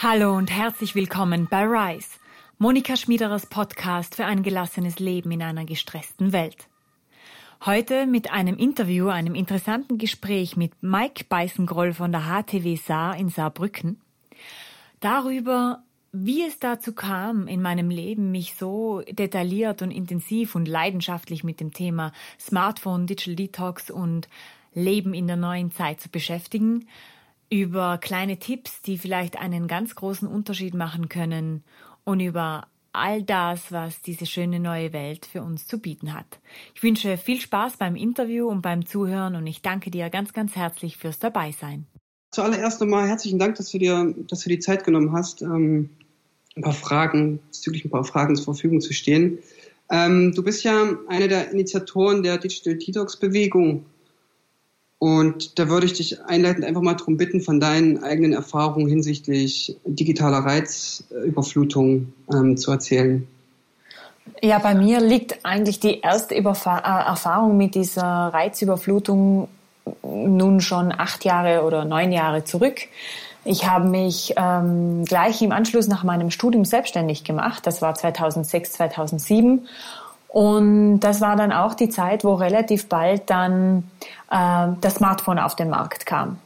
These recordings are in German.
Hallo und herzlich willkommen bei Rise, Monika Schmiederers Podcast für ein gelassenes Leben in einer gestressten Welt. Heute mit einem Interview, einem interessanten Gespräch mit Mike Beißengroll von der HTW Saar in Saarbrücken darüber, wie es dazu kam, in meinem Leben mich so detailliert und intensiv und leidenschaftlich mit dem Thema Smartphone, Digital Detox und Leben in der neuen Zeit zu beschäftigen, über kleine Tipps, die vielleicht einen ganz großen Unterschied machen können und über all das, was diese schöne neue Welt für uns zu bieten hat. Ich wünsche viel Spaß beim Interview und beim Zuhören und ich danke dir ganz, ganz herzlich fürs Dabeisein. Zuallererst einmal herzlichen Dank, dass du dir, dass du die Zeit genommen hast, ähm, ein paar Fragen, bezüglich ein paar Fragen zur Verfügung zu stehen. Ähm, du bist ja einer der Initiatoren der Digital Detox Bewegung und da würde ich dich einleitend einfach mal darum bitten, von deinen eigenen Erfahrungen hinsichtlich digitaler Reizüberflutung ähm, zu erzählen. Ja, bei mir liegt eigentlich die erste Überfa äh, Erfahrung mit dieser Reizüberflutung nun schon acht Jahre oder neun Jahre zurück. Ich habe mich ähm, gleich im Anschluss nach meinem Studium selbstständig gemacht. Das war 2006, 2007 und das war dann auch die Zeit, wo relativ bald dann äh, das Smartphone auf den Markt kam.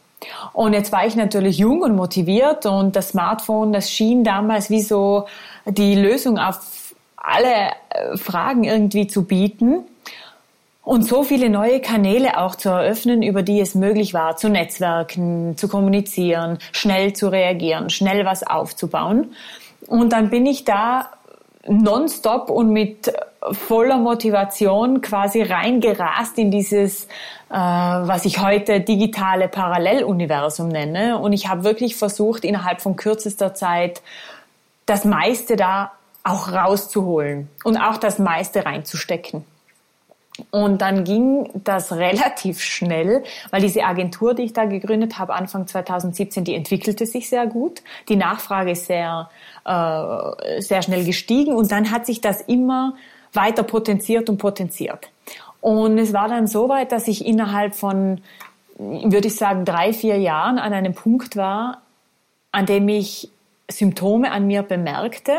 Und jetzt war ich natürlich jung und motiviert und das Smartphone, das schien damals wie so die Lösung auf alle äh, Fragen irgendwie zu bieten und so viele neue Kanäle auch zu eröffnen, über die es möglich war, zu netzwerken, zu kommunizieren, schnell zu reagieren, schnell was aufzubauen. Und dann bin ich da nonstop und mit voller Motivation quasi reingerast in dieses, äh, was ich heute digitale Paralleluniversum nenne. Und ich habe wirklich versucht, innerhalb von kürzester Zeit das meiste da auch rauszuholen und auch das meiste reinzustecken. Und dann ging das relativ schnell, weil diese Agentur, die ich da gegründet habe, Anfang 2017, die entwickelte sich sehr gut. Die Nachfrage ist sehr, äh, sehr schnell gestiegen und dann hat sich das immer weiter potenziert und potenziert. Und es war dann so weit, dass ich innerhalb von, würde ich sagen, drei, vier Jahren an einem Punkt war, an dem ich Symptome an mir bemerkte,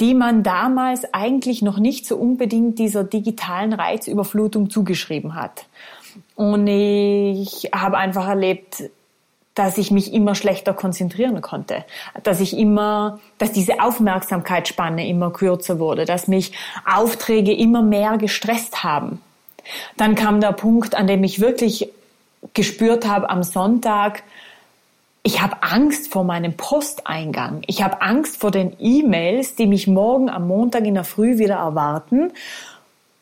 die man damals eigentlich noch nicht so unbedingt dieser digitalen Reizüberflutung zugeschrieben hat. Und ich habe einfach erlebt, dass ich mich immer schlechter konzentrieren konnte, dass ich immer, dass diese Aufmerksamkeitsspanne immer kürzer wurde, dass mich Aufträge immer mehr gestresst haben. Dann kam der Punkt, an dem ich wirklich gespürt habe am Sonntag, ich habe Angst vor meinem Posteingang. Ich habe Angst vor den E-Mails, die mich morgen am Montag in der Früh wieder erwarten.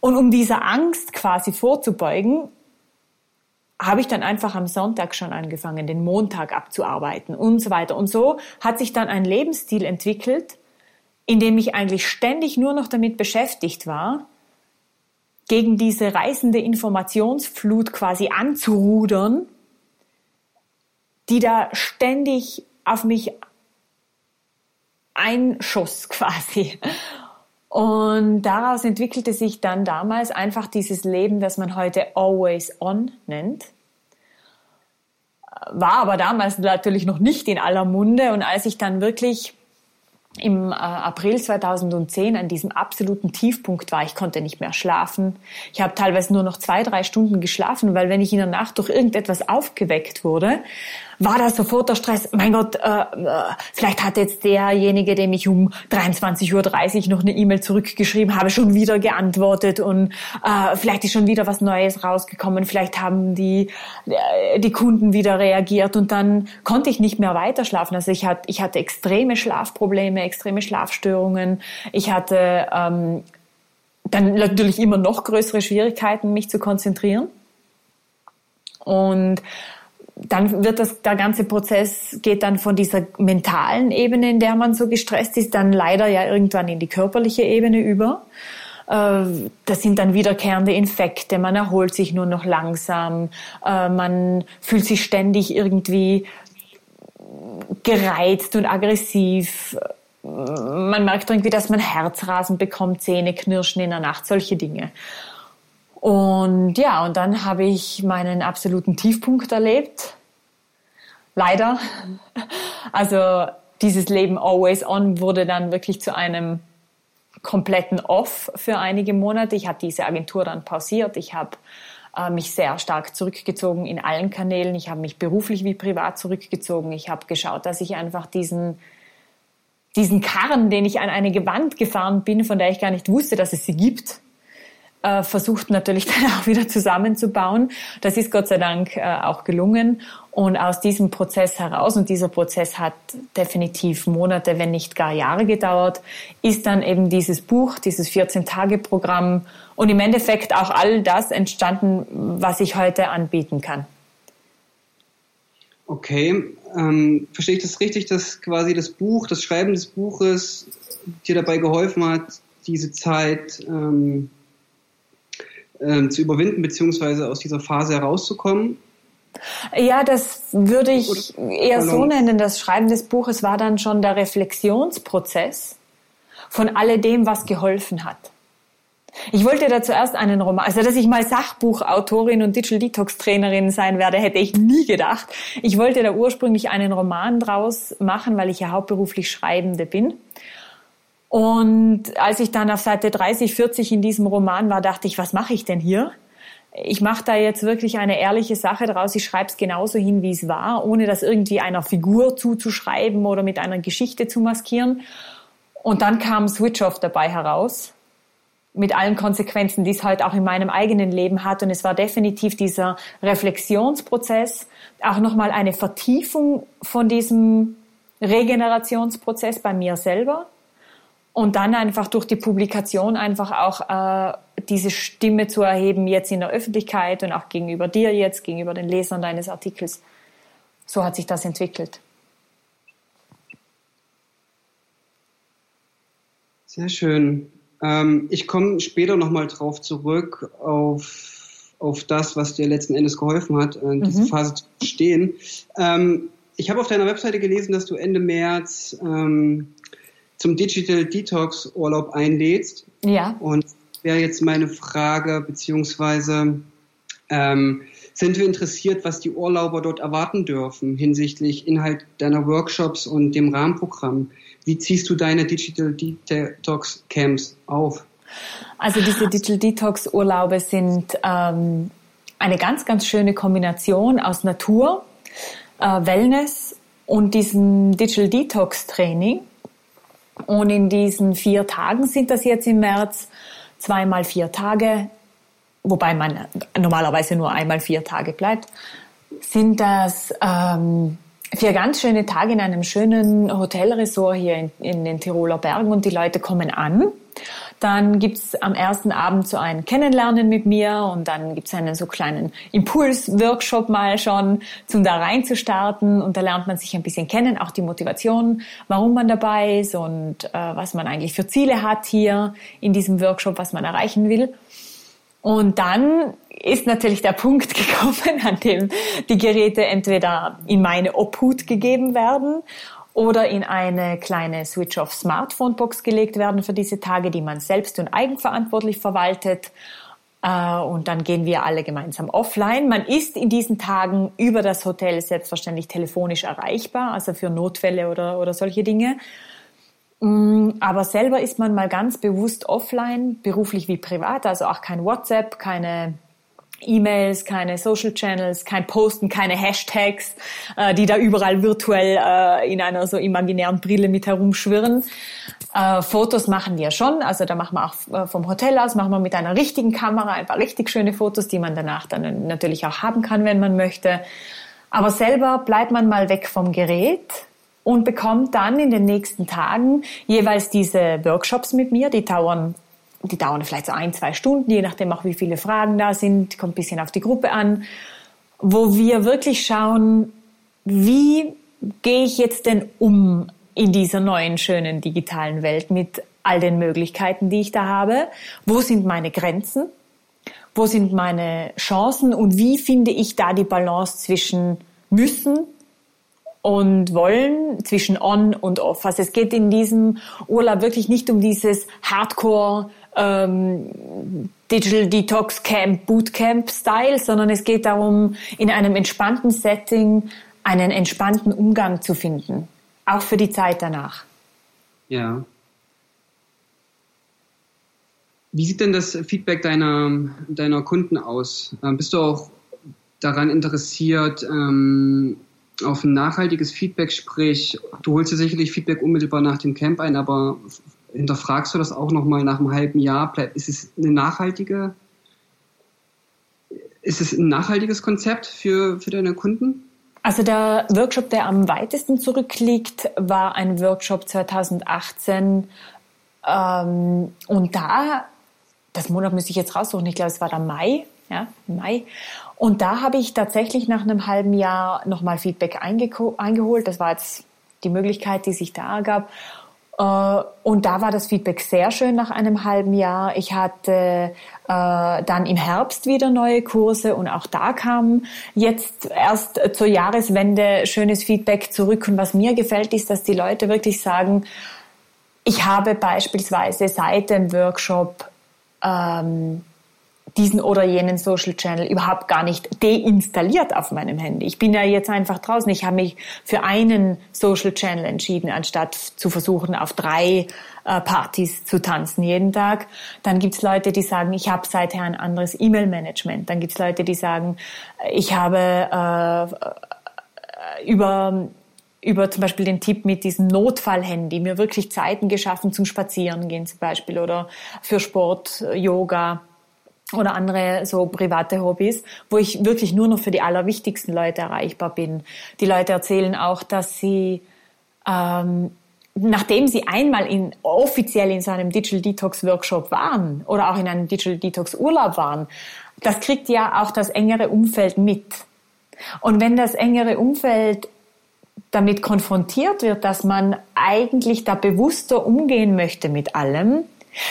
Und um dieser Angst quasi vorzubeugen, habe ich dann einfach am Sonntag schon angefangen, den Montag abzuarbeiten und so weiter. Und so hat sich dann ein Lebensstil entwickelt, in dem ich eigentlich ständig nur noch damit beschäftigt war, gegen diese reißende Informationsflut quasi anzurudern die da ständig auf mich einschoss quasi. Und daraus entwickelte sich dann damals einfach dieses Leben, das man heute Always On nennt. War aber damals natürlich noch nicht in aller Munde. Und als ich dann wirklich im äh, April 2010 an diesem absoluten Tiefpunkt war. Ich konnte nicht mehr schlafen. Ich habe teilweise nur noch zwei, drei Stunden geschlafen, weil wenn ich in der Nacht durch irgendetwas aufgeweckt wurde, war da sofort der Stress. Mein Gott, äh, äh, vielleicht hat jetzt derjenige, dem ich um 23.30 Uhr noch eine E-Mail zurückgeschrieben habe, schon wieder geantwortet und äh, vielleicht ist schon wieder was Neues rausgekommen. Vielleicht haben die, äh, die Kunden wieder reagiert und dann konnte ich nicht mehr weiter schlafen. Also ich hatte, ich hatte extreme Schlafprobleme, extreme Schlafstörungen. Ich hatte ähm, dann natürlich immer noch größere Schwierigkeiten, mich zu konzentrieren. Und dann wird das, der ganze Prozess geht dann von dieser mentalen Ebene, in der man so gestresst ist, dann leider ja irgendwann in die körperliche Ebene über. Äh, das sind dann wiederkehrende Infekte, man erholt sich nur noch langsam, äh, man fühlt sich ständig irgendwie gereizt und aggressiv. Man merkt irgendwie, dass man Herzrasen bekommt, Zähne knirschen in der Nacht, solche Dinge. Und ja, und dann habe ich meinen absoluten Tiefpunkt erlebt. Leider. Also dieses Leben always on wurde dann wirklich zu einem kompletten Off für einige Monate. Ich habe diese Agentur dann pausiert. Ich habe äh, mich sehr stark zurückgezogen in allen Kanälen. Ich habe mich beruflich wie privat zurückgezogen. Ich habe geschaut, dass ich einfach diesen diesen Karren, den ich an eine Gewand gefahren bin, von der ich gar nicht wusste, dass es sie gibt, äh, versucht natürlich dann auch wieder zusammenzubauen. Das ist Gott sei Dank äh, auch gelungen. Und aus diesem Prozess heraus, und dieser Prozess hat definitiv Monate, wenn nicht gar Jahre gedauert, ist dann eben dieses Buch, dieses 14-Tage-Programm und im Endeffekt auch all das entstanden, was ich heute anbieten kann. Okay, ähm, verstehe ich das richtig, dass quasi das Buch, das Schreiben des Buches dir dabei geholfen hat, diese Zeit ähm, ähm, zu überwinden, beziehungsweise aus dieser Phase herauszukommen? Ja, das würde ich eher so nennen. Das Schreiben des Buches war dann schon der Reflexionsprozess von alledem, was geholfen hat. Ich wollte da zuerst einen Roman, also dass ich mal Sachbuchautorin und Digital Detox Trainerin sein werde, hätte ich nie gedacht. Ich wollte da ursprünglich einen Roman draus machen, weil ich ja hauptberuflich Schreibende bin. Und als ich dann auf Seite 30, 40 in diesem Roman war, dachte ich, was mache ich denn hier? Ich mache da jetzt wirklich eine ehrliche Sache draus. Ich schreibe es genauso hin, wie es war, ohne das irgendwie einer Figur zuzuschreiben oder mit einer Geschichte zu maskieren. Und dann kam Switch Off dabei heraus mit allen Konsequenzen, die es halt auch in meinem eigenen Leben hat. Und es war definitiv dieser Reflexionsprozess, auch nochmal eine Vertiefung von diesem Regenerationsprozess bei mir selber. Und dann einfach durch die Publikation einfach auch äh, diese Stimme zu erheben, jetzt in der Öffentlichkeit und auch gegenüber dir jetzt, gegenüber den Lesern deines Artikels. So hat sich das entwickelt. Sehr schön. Ähm, ich komme später nochmal drauf zurück auf, auf das, was dir letzten Endes geholfen hat, äh, mhm. diese Phase zu verstehen. Ähm, ich habe auf deiner Webseite gelesen, dass du Ende März ähm, zum Digital Detox Urlaub einlädst. Ja. Und wäre jetzt meine Frage, beziehungsweise ähm, sind wir interessiert, was die Urlauber dort erwarten dürfen hinsichtlich Inhalt deiner Workshops und dem Rahmenprogramm? Wie ziehst du deine Digital Detox Camps auf? Also diese Digital Detox Urlaube sind ähm, eine ganz, ganz schöne Kombination aus Natur, äh, Wellness und diesem Digital Detox Training. Und in diesen vier Tagen sind das jetzt im März zweimal vier Tage, wobei man normalerweise nur einmal vier Tage bleibt, sind das ähm, vier ganz schöne Tage in einem schönen Hotelresort hier in, in den Tiroler Bergen und die Leute kommen an. Dann gibt's am ersten Abend so ein Kennenlernen mit mir und dann gibt's einen so kleinen Impuls-Workshop mal schon, zum da reinzustarten und da lernt man sich ein bisschen kennen, auch die Motivation, warum man dabei ist und äh, was man eigentlich für Ziele hat hier in diesem Workshop, was man erreichen will. Und dann ist natürlich der Punkt gekommen, an dem die Geräte entweder in meine Obhut gegeben werden oder in eine kleine Switch-off-Smartphone-Box gelegt werden für diese Tage, die man selbst und eigenverantwortlich verwaltet. Äh, und dann gehen wir alle gemeinsam offline. Man ist in diesen Tagen über das Hotel selbstverständlich telefonisch erreichbar, also für Notfälle oder, oder solche Dinge. Mm, aber selber ist man mal ganz bewusst offline, beruflich wie privat, also auch kein WhatsApp, keine E-Mails, keine Social Channels, kein Posten, keine Hashtags, äh, die da überall virtuell äh, in einer so imaginären Brille mit herumschwirren. Äh, Fotos machen wir schon, also da machen wir auch äh, vom Hotel aus, machen wir mit einer richtigen Kamera ein paar richtig schöne Fotos, die man danach dann natürlich auch haben kann, wenn man möchte. Aber selber bleibt man mal weg vom Gerät und bekommt dann in den nächsten Tagen jeweils diese Workshops mit mir, die dauern die dauern vielleicht so ein, zwei Stunden, je nachdem auch wie viele Fragen da sind, kommt ein bisschen auf die Gruppe an, wo wir wirklich schauen, wie gehe ich jetzt denn um in dieser neuen, schönen digitalen Welt mit all den Möglichkeiten, die ich da habe? Wo sind meine Grenzen? Wo sind meine Chancen? Und wie finde ich da die Balance zwischen müssen und wollen, zwischen on und off? Also es geht in diesem Urlaub wirklich nicht um dieses Hardcore, ähm, Digital Detox Camp, Bootcamp Style, sondern es geht darum, in einem entspannten Setting einen entspannten Umgang zu finden auch für die Zeit danach. Ja. Wie sieht denn das Feedback deiner, deiner Kunden aus? Ähm, bist du auch daran interessiert, ähm, auf ein nachhaltiges Feedback, sprich, du holst dir sicherlich Feedback unmittelbar nach dem Camp ein, aber hinterfragst du das auch nochmal nach einem halben Jahr? Ist es eine nachhaltige, ist es ein nachhaltiges Konzept für, für deine Kunden? Also der Workshop, der am weitesten zurückliegt, war ein Workshop 2018. Ähm, und da, das Monat müsste ich jetzt raussuchen, ich glaube, es war der Mai, ja, Mai. Und da habe ich tatsächlich nach einem halben Jahr nochmal Feedback eingeholt. Das war jetzt die Möglichkeit, die sich da ergab. Äh, und da war das Feedback sehr schön nach einem halben Jahr. Ich hatte äh, dann im Herbst wieder neue Kurse und auch da kam jetzt erst zur Jahreswende schönes Feedback zurück. Und was mir gefällt, ist, dass die Leute wirklich sagen, ich habe beispielsweise seit dem Workshop ähm, diesen oder jenen Social Channel überhaupt gar nicht deinstalliert auf meinem Handy. Ich bin ja jetzt einfach draußen. Ich habe mich für einen Social Channel entschieden, anstatt zu versuchen, auf drei äh, Partys zu tanzen jeden Tag. Dann gibt's Leute, die sagen, ich habe seither ein anderes E-Mail-Management. Dann gibt's Leute, die sagen, ich habe äh, über über zum Beispiel den Tipp mit diesem Notfallhandy mir wirklich Zeiten geschaffen zum Spazierengehen zum Beispiel oder für Sport, Yoga oder andere so private Hobbys, wo ich wirklich nur noch für die allerwichtigsten Leute erreichbar bin. Die Leute erzählen auch, dass sie ähm, nachdem sie einmal in, offiziell in so einem Digital Detox Workshop waren oder auch in einem Digital Detox Urlaub waren, das kriegt ja auch das engere Umfeld mit. Und wenn das engere Umfeld damit konfrontiert wird, dass man eigentlich da bewusster umgehen möchte mit allem,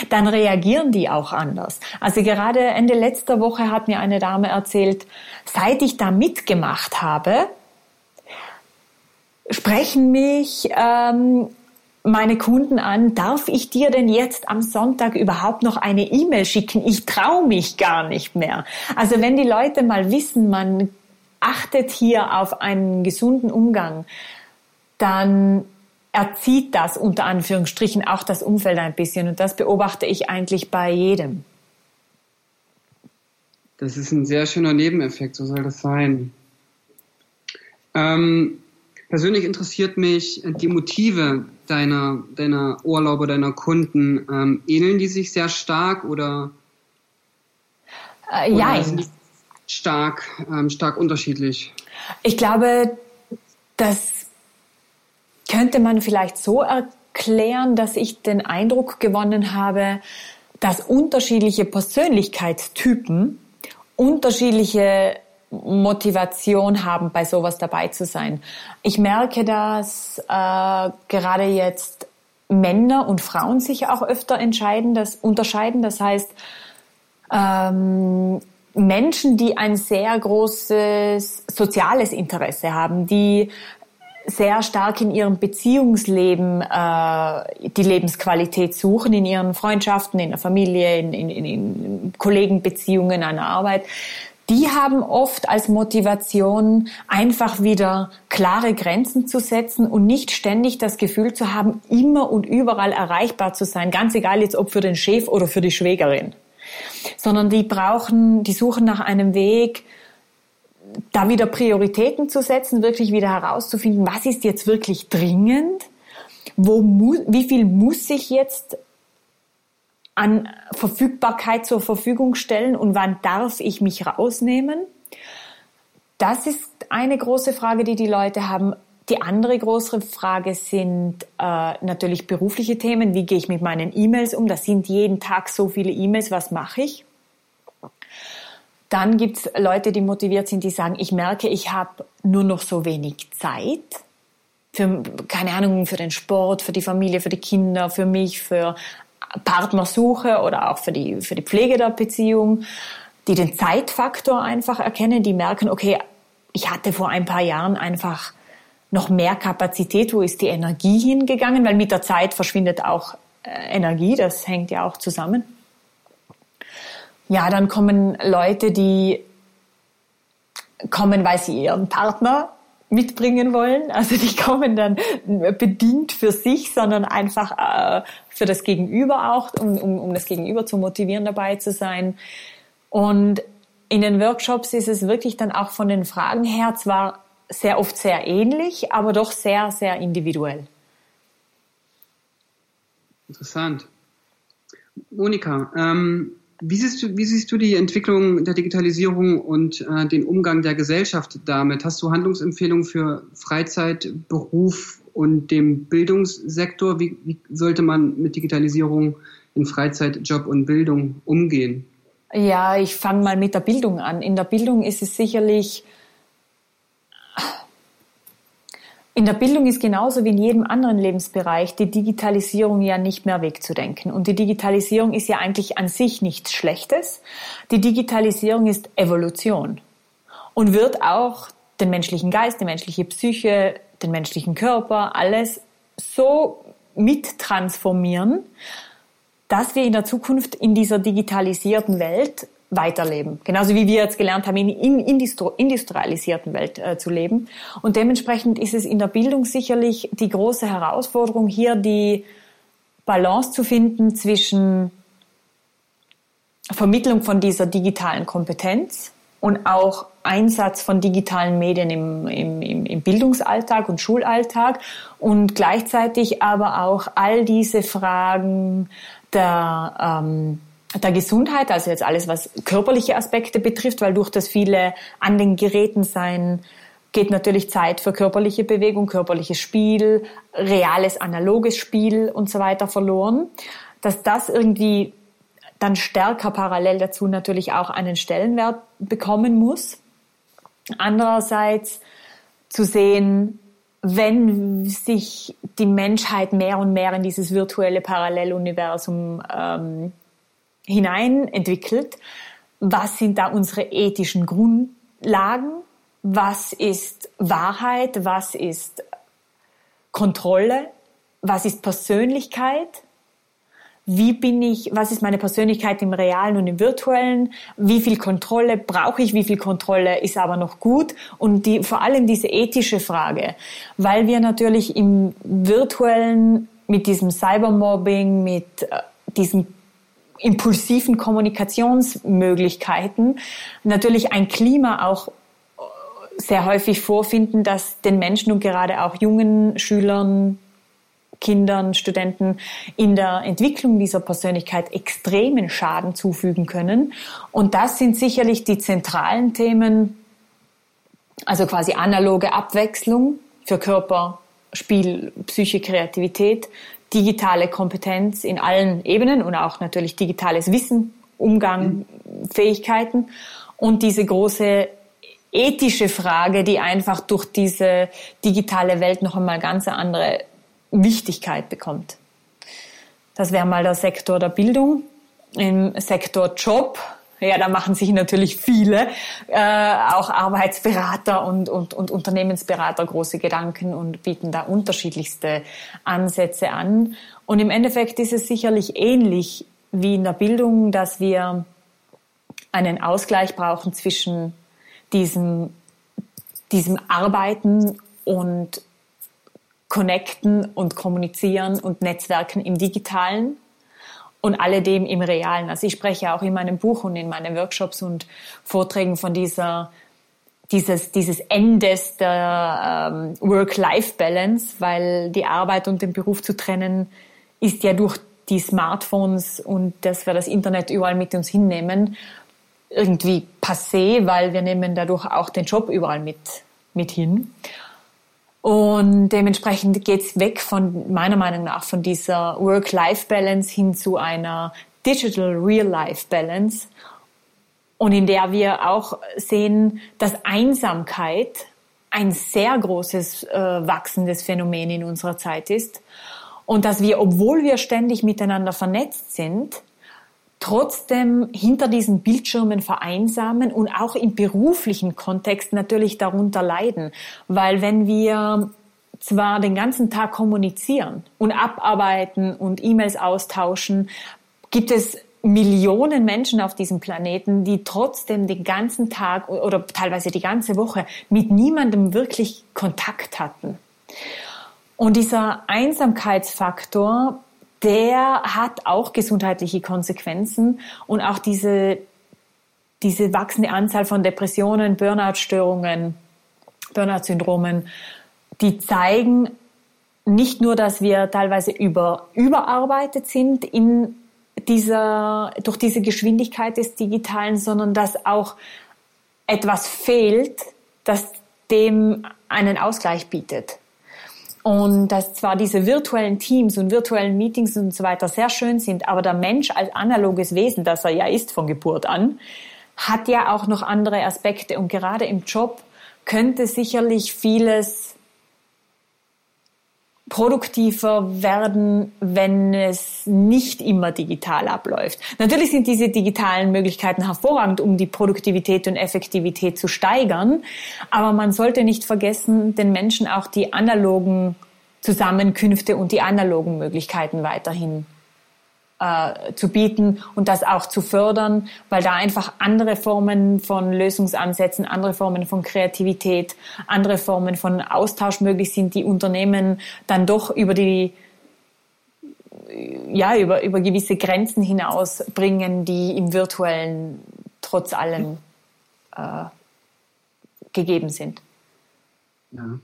dann reagieren die auch anders. Also gerade Ende letzter Woche hat mir eine Dame erzählt, seit ich da mitgemacht habe, sprechen mich ähm, meine Kunden an, darf ich dir denn jetzt am Sonntag überhaupt noch eine E-Mail schicken? Ich traue mich gar nicht mehr. Also wenn die Leute mal wissen, man achtet hier auf einen gesunden Umgang, dann erzieht das unter Anführungsstrichen auch das Umfeld ein bisschen. Und das beobachte ich eigentlich bei jedem. Das ist ein sehr schöner Nebeneffekt, so soll das sein. Ähm, persönlich interessiert mich die Motive deiner, deiner Urlauber, deiner Kunden. Ähm, ähneln die sich sehr stark oder, äh, ja, stark, ähm, stark unterschiedlich? Ich glaube, dass könnte man vielleicht so erklären, dass ich den Eindruck gewonnen habe, dass unterschiedliche Persönlichkeitstypen unterschiedliche Motivation haben, bei sowas dabei zu sein. Ich merke, dass äh, gerade jetzt Männer und Frauen sich auch öfter entscheiden, das unterscheiden. Das heißt, ähm, Menschen, die ein sehr großes soziales Interesse haben, die sehr stark in ihrem Beziehungsleben äh, die Lebensqualität suchen, in ihren Freundschaften, in der Familie, in, in, in Kollegenbeziehungen, an der Arbeit, die haben oft als Motivation einfach wieder klare Grenzen zu setzen und nicht ständig das Gefühl zu haben, immer und überall erreichbar zu sein, ganz egal jetzt ob für den Chef oder für die Schwägerin, sondern die brauchen, die suchen nach einem Weg, da wieder Prioritäten zu setzen, wirklich wieder herauszufinden, was ist jetzt wirklich dringend, wo wie viel muss ich jetzt an Verfügbarkeit zur Verfügung stellen und wann darf ich mich rausnehmen? Das ist eine große Frage, die die Leute haben. Die andere große Frage sind äh, natürlich berufliche Themen. Wie gehe ich mit meinen E-Mails um? Das sind jeden Tag so viele E-Mails. Was mache ich? Dann gibt's Leute, die motiviert sind, die sagen, ich merke, ich habe nur noch so wenig Zeit für, keine Ahnung, für den Sport, für die Familie, für die Kinder, für mich, für Partnersuche oder auch für die, für die Pflege der Beziehung, die den Zeitfaktor einfach erkennen, die merken, okay, ich hatte vor ein paar Jahren einfach noch mehr Kapazität, wo ist die Energie hingegangen, weil mit der Zeit verschwindet auch äh, Energie, das hängt ja auch zusammen. Ja, dann kommen Leute, die kommen, weil sie ihren Partner mitbringen wollen. Also die kommen dann bedingt für sich, sondern einfach äh, für das Gegenüber auch, um, um, um das Gegenüber zu motivieren, dabei zu sein. Und in den Workshops ist es wirklich dann auch von den Fragen her zwar sehr oft sehr ähnlich, aber doch sehr, sehr individuell. Interessant. Monika, ähm, wie, siehst du, wie siehst du die Entwicklung der Digitalisierung und äh, den Umgang der Gesellschaft damit? Hast du Handlungsempfehlungen für Freizeit, Beruf und dem Bildungssektor? Wie, wie sollte man mit Digitalisierung in Freizeit, Job und Bildung umgehen? Ja, ich fange mal mit der Bildung an. In der Bildung ist es sicherlich in der Bildung ist genauso wie in jedem anderen Lebensbereich die Digitalisierung ja nicht mehr wegzudenken. Und die Digitalisierung ist ja eigentlich an sich nichts Schlechtes. Die Digitalisierung ist Evolution und wird auch den menschlichen Geist, die menschliche Psyche, den menschlichen Körper, alles so mittransformieren, dass wir in der Zukunft in dieser digitalisierten Welt weiterleben. Genauso wie wir jetzt gelernt haben, in, in industrialisierten Welt äh, zu leben. Und dementsprechend ist es in der Bildung sicherlich die große Herausforderung, hier die Balance zu finden zwischen Vermittlung von dieser digitalen Kompetenz und auch Einsatz von digitalen Medien im, im, im Bildungsalltag und Schulalltag und gleichzeitig aber auch all diese Fragen der ähm, der Gesundheit, also jetzt alles, was körperliche Aspekte betrifft, weil durch das viele an den Geräten sein, geht natürlich Zeit für körperliche Bewegung, körperliches Spiel, reales analoges Spiel und so weiter verloren. Dass das irgendwie dann stärker parallel dazu natürlich auch einen Stellenwert bekommen muss. Andererseits zu sehen, wenn sich die Menschheit mehr und mehr in dieses virtuelle Paralleluniversum ähm, hinein entwickelt. Was sind da unsere ethischen Grundlagen? Was ist Wahrheit? Was ist Kontrolle? Was ist Persönlichkeit? Wie bin ich, was ist meine Persönlichkeit im realen und im virtuellen? Wie viel Kontrolle brauche ich? Wie viel Kontrolle ist aber noch gut? Und die, vor allem diese ethische Frage, weil wir natürlich im virtuellen mit diesem Cybermobbing, mit äh, diesem impulsiven Kommunikationsmöglichkeiten natürlich ein Klima auch sehr häufig vorfinden, das den Menschen und gerade auch jungen Schülern, Kindern, Studenten in der Entwicklung dieser Persönlichkeit extremen Schaden zufügen können. Und das sind sicherlich die zentralen Themen, also quasi analoge Abwechslung für Körper, Spiel, Psyche, Kreativität, digitale Kompetenz in allen Ebenen und auch natürlich digitales Wissen, Umgang, mhm. Fähigkeiten und diese große ethische Frage, die einfach durch diese digitale Welt noch einmal ganz andere Wichtigkeit bekommt. Das wäre mal der Sektor der Bildung. Im Sektor Job ja, da machen sich natürlich viele, äh, auch Arbeitsberater und, und, und Unternehmensberater große Gedanken und bieten da unterschiedlichste Ansätze an. Und im Endeffekt ist es sicherlich ähnlich wie in der Bildung, dass wir einen Ausgleich brauchen zwischen diesem, diesem Arbeiten und Connecten und Kommunizieren und Netzwerken im Digitalen und alledem im Realen. Also ich spreche auch in meinem Buch und in meinen Workshops und Vorträgen von dieser dieses, dieses Endes der ähm, Work-Life-Balance, weil die Arbeit und den Beruf zu trennen ist ja durch die Smartphones und dass wir das Internet überall mit uns hinnehmen, irgendwie passé, weil wir nehmen dadurch auch den Job überall mit, mit hin. Und dementsprechend geht's weg von meiner Meinung nach von dieser Work-Life-Balance hin zu einer Digital Real-Life-Balance. Und in der wir auch sehen, dass Einsamkeit ein sehr großes äh, wachsendes Phänomen in unserer Zeit ist. Und dass wir, obwohl wir ständig miteinander vernetzt sind, trotzdem hinter diesen Bildschirmen vereinsamen und auch im beruflichen Kontext natürlich darunter leiden. Weil wenn wir zwar den ganzen Tag kommunizieren und abarbeiten und E-Mails austauschen, gibt es Millionen Menschen auf diesem Planeten, die trotzdem den ganzen Tag oder teilweise die ganze Woche mit niemandem wirklich Kontakt hatten. Und dieser Einsamkeitsfaktor, der hat auch gesundheitliche Konsequenzen und auch diese, diese wachsende Anzahl von Depressionen, Burnout-Störungen, Burnout-Syndromen, die zeigen nicht nur, dass wir teilweise über, überarbeitet sind in dieser, durch diese Geschwindigkeit des Digitalen, sondern dass auch etwas fehlt, das dem einen Ausgleich bietet. Und dass zwar diese virtuellen Teams und virtuellen Meetings und so weiter sehr schön sind, aber der Mensch als analoges Wesen, das er ja ist von Geburt an, hat ja auch noch andere Aspekte. Und gerade im Job könnte sicherlich vieles produktiver werden, wenn es nicht immer digital abläuft. Natürlich sind diese digitalen Möglichkeiten hervorragend, um die Produktivität und Effektivität zu steigern, aber man sollte nicht vergessen, den Menschen auch die analogen Zusammenkünfte und die analogen Möglichkeiten weiterhin äh, zu bieten und das auch zu fördern, weil da einfach andere Formen von Lösungsansätzen, andere Formen von Kreativität, andere Formen von Austausch möglich sind, die Unternehmen dann doch über die ja, über, über gewisse Grenzen hinaus bringen, die im virtuellen trotz allem äh, gegeben sind. Ja.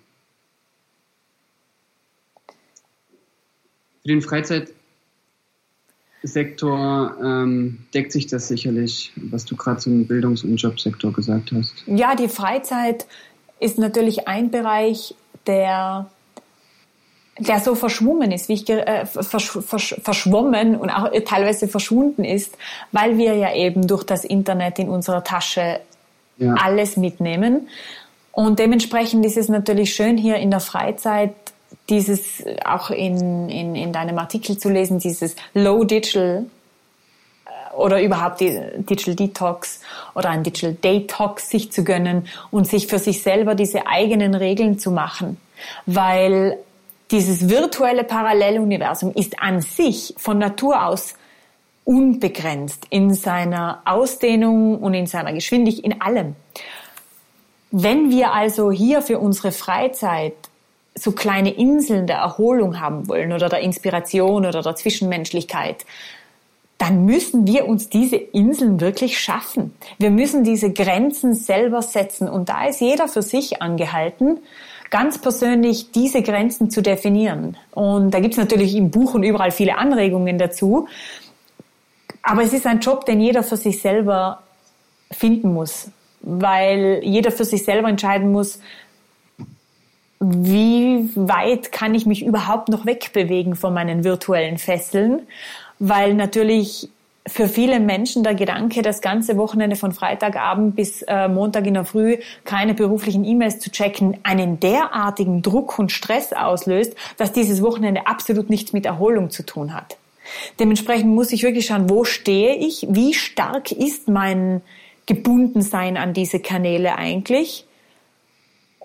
Für den Freizeit Sektor ähm, deckt sich das sicherlich, was du gerade zum Bildungs- und Jobsektor gesagt hast. Ja, die Freizeit ist natürlich ein Bereich, der der so verschwommen ist, wie ich äh, versch, versch, verschwommen und auch teilweise verschwunden ist, weil wir ja eben durch das Internet in unserer Tasche ja. alles mitnehmen. Und dementsprechend ist es natürlich schön, hier in der Freizeit dieses auch in, in, in deinem Artikel zu lesen, dieses Low Digital äh, oder überhaupt Digital Detox oder ein Digital Detox sich zu gönnen und sich für sich selber diese eigenen Regeln zu machen. Weil dieses virtuelle Paralleluniversum ist an sich von Natur aus unbegrenzt in seiner Ausdehnung und in seiner Geschwindigkeit, in allem. Wenn wir also hier für unsere Freizeit so kleine Inseln der Erholung haben wollen oder der Inspiration oder der Zwischenmenschlichkeit, dann müssen wir uns diese Inseln wirklich schaffen. Wir müssen diese Grenzen selber setzen und da ist jeder für sich angehalten, ganz persönlich diese Grenzen zu definieren. Und da gibt's natürlich im Buch und überall viele Anregungen dazu. Aber es ist ein Job, den jeder für sich selber finden muss, weil jeder für sich selber entscheiden muss, wie weit kann ich mich überhaupt noch wegbewegen von meinen virtuellen Fesseln, weil natürlich für viele Menschen der Gedanke, das ganze Wochenende von Freitagabend bis äh, Montag in der Früh keine beruflichen E-Mails zu checken, einen derartigen Druck und Stress auslöst, dass dieses Wochenende absolut nichts mit Erholung zu tun hat. Dementsprechend muss ich wirklich schauen, wo stehe ich, wie stark ist mein Gebundensein an diese Kanäle eigentlich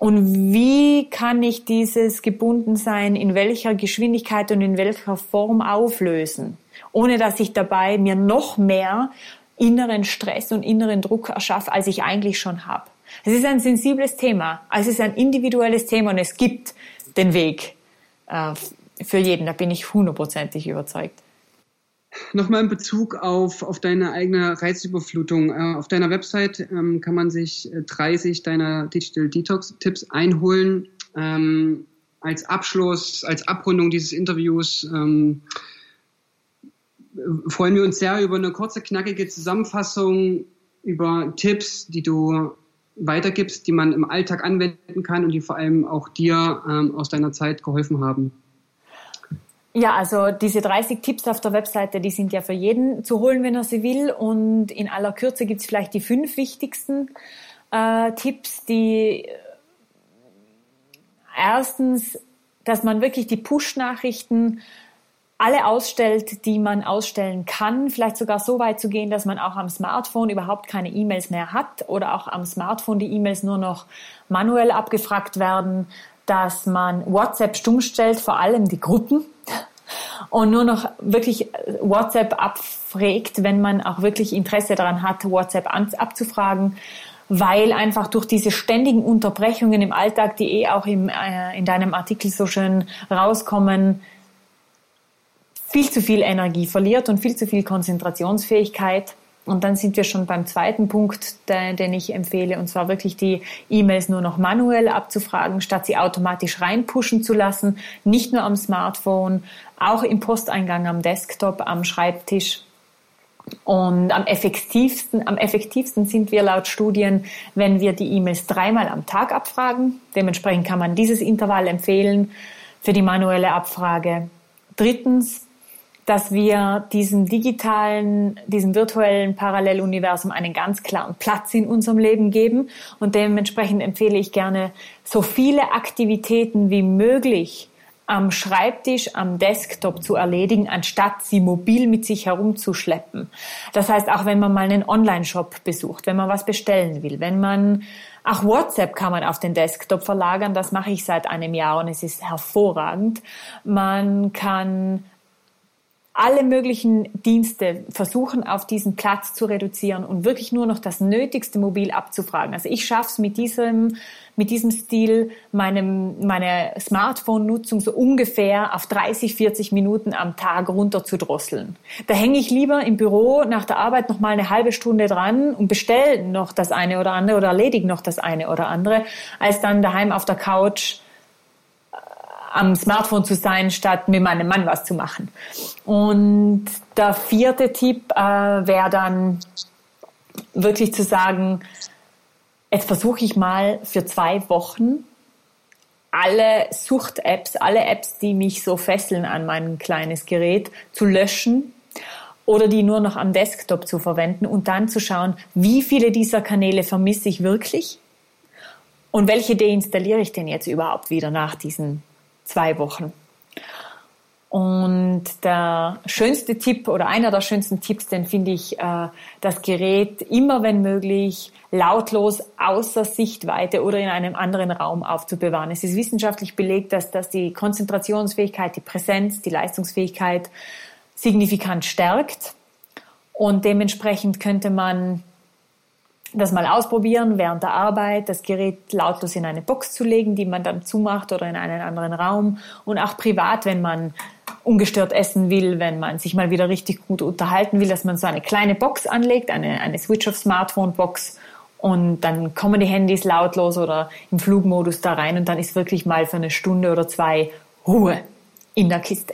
und wie kann ich dieses Gebundensein in welcher Geschwindigkeit und in welcher Form auflösen, ohne dass ich dabei mir noch mehr inneren Stress und inneren Druck erschaffe, als ich eigentlich schon habe. Es ist ein sensibles Thema, es ist ein individuelles Thema und es gibt den Weg äh, für jeden, da bin ich hundertprozentig überzeugt. Nochmal in Bezug auf, auf deine eigene Reizüberflutung. Äh, auf deiner Website ähm, kann man sich 30 äh, deiner Digital Detox Tipps einholen. Ähm, als Abschluss, als Abrundung dieses Interviews ähm, freuen wir uns sehr über eine kurze, knackige Zusammenfassung über Tipps, die du weitergibst, die man im Alltag anwenden kann und die vor allem auch dir ähm, aus deiner Zeit geholfen haben. Ja, also diese 30 Tipps auf der Webseite, die sind ja für jeden zu holen, wenn er sie will. Und in aller Kürze gibt's vielleicht die fünf wichtigsten äh, Tipps, die äh, erstens, dass man wirklich die Push-Nachrichten alle ausstellt, die man ausstellen kann, vielleicht sogar so weit zu gehen, dass man auch am Smartphone überhaupt keine E-Mails mehr hat oder auch am Smartphone die E-Mails nur noch manuell abgefragt werden, dass man WhatsApp stumm stellt, vor allem die Gruppen und nur noch wirklich WhatsApp abfragt, wenn man auch wirklich Interesse daran hat, WhatsApp abzufragen weil einfach durch diese ständigen Unterbrechungen im Alltag, die eh auch im, äh, in deinem Artikel so schön rauskommen, viel zu viel Energie verliert und viel zu viel Konzentrationsfähigkeit. Und dann sind wir schon beim zweiten Punkt, den ich empfehle, und zwar wirklich die E-Mails nur noch manuell abzufragen, statt sie automatisch reinpushen zu lassen. Nicht nur am Smartphone, auch im Posteingang am Desktop, am Schreibtisch. Und am effektivsten, am effektivsten sind wir laut Studien, wenn wir die E-Mails dreimal am Tag abfragen. Dementsprechend kann man dieses Intervall empfehlen für die manuelle Abfrage. Drittens, dass wir diesem digitalen, diesem virtuellen Paralleluniversum einen ganz klaren Platz in unserem Leben geben. Und dementsprechend empfehle ich gerne, so viele Aktivitäten wie möglich am Schreibtisch, am Desktop zu erledigen, anstatt sie mobil mit sich herumzuschleppen. Das heißt, auch wenn man mal einen Online-Shop besucht, wenn man was bestellen will, wenn man auch WhatsApp kann man auf den Desktop verlagern, das mache ich seit einem Jahr und es ist hervorragend. Man kann alle möglichen Dienste versuchen, auf diesen Platz zu reduzieren und wirklich nur noch das Nötigste mobil abzufragen. Also ich schaffe es mit diesem, mit diesem Stil, meinem, meine Smartphone-Nutzung so ungefähr auf 30, 40 Minuten am Tag runter zu drosseln. Da hänge ich lieber im Büro nach der Arbeit noch mal eine halbe Stunde dran und bestelle noch das eine oder andere oder erledige noch das eine oder andere, als dann daheim auf der Couch am Smartphone zu sein, statt mit meinem Mann was zu machen. Und der vierte Tipp äh, wäre dann wirklich zu sagen, jetzt versuche ich mal für zwei Wochen alle Sucht-Apps, alle Apps, die mich so fesseln an mein kleines Gerät, zu löschen oder die nur noch am Desktop zu verwenden und dann zu schauen, wie viele dieser Kanäle vermisse ich wirklich und welche deinstalliere ich denn jetzt überhaupt wieder nach diesen zwei Wochen. Und der schönste Tipp oder einer der schönsten Tipps, den finde ich, äh, das Gerät immer, wenn möglich, lautlos außer Sichtweite oder in einem anderen Raum aufzubewahren. Es ist wissenschaftlich belegt, dass das die Konzentrationsfähigkeit, die Präsenz, die Leistungsfähigkeit signifikant stärkt. Und dementsprechend könnte man das mal ausprobieren, während der Arbeit das Gerät lautlos in eine Box zu legen, die man dann zumacht oder in einen anderen Raum und auch privat, wenn man ungestört essen will, wenn man sich mal wieder richtig gut unterhalten will, dass man so eine kleine Box anlegt, eine, eine Switch-of-Smartphone-Box und dann kommen die Handys lautlos oder im Flugmodus da rein und dann ist wirklich mal für eine Stunde oder zwei Ruhe in der Kiste.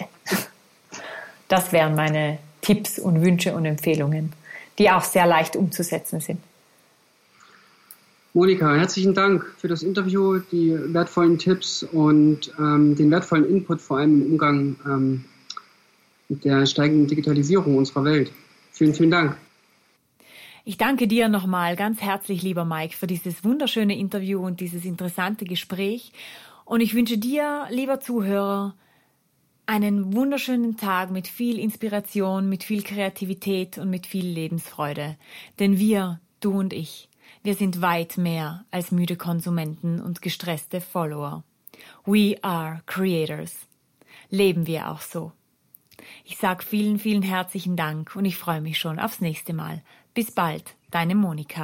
Das wären meine Tipps und Wünsche und Empfehlungen, die auch sehr leicht umzusetzen sind. Monika, herzlichen Dank für das Interview, die wertvollen Tipps und ähm, den wertvollen Input, vor allem im Umgang ähm, mit der steigenden Digitalisierung unserer Welt. Vielen, vielen Dank. Ich danke dir nochmal ganz herzlich, lieber Mike, für dieses wunderschöne Interview und dieses interessante Gespräch. Und ich wünsche dir, lieber Zuhörer, einen wunderschönen Tag mit viel Inspiration, mit viel Kreativität und mit viel Lebensfreude. Denn wir, du und ich, wir sind weit mehr als müde Konsumenten und gestresste Follower. We are creators. Leben wir auch so. Ich sag vielen, vielen herzlichen Dank und ich freue mich schon aufs nächste Mal. Bis bald, deine Monika.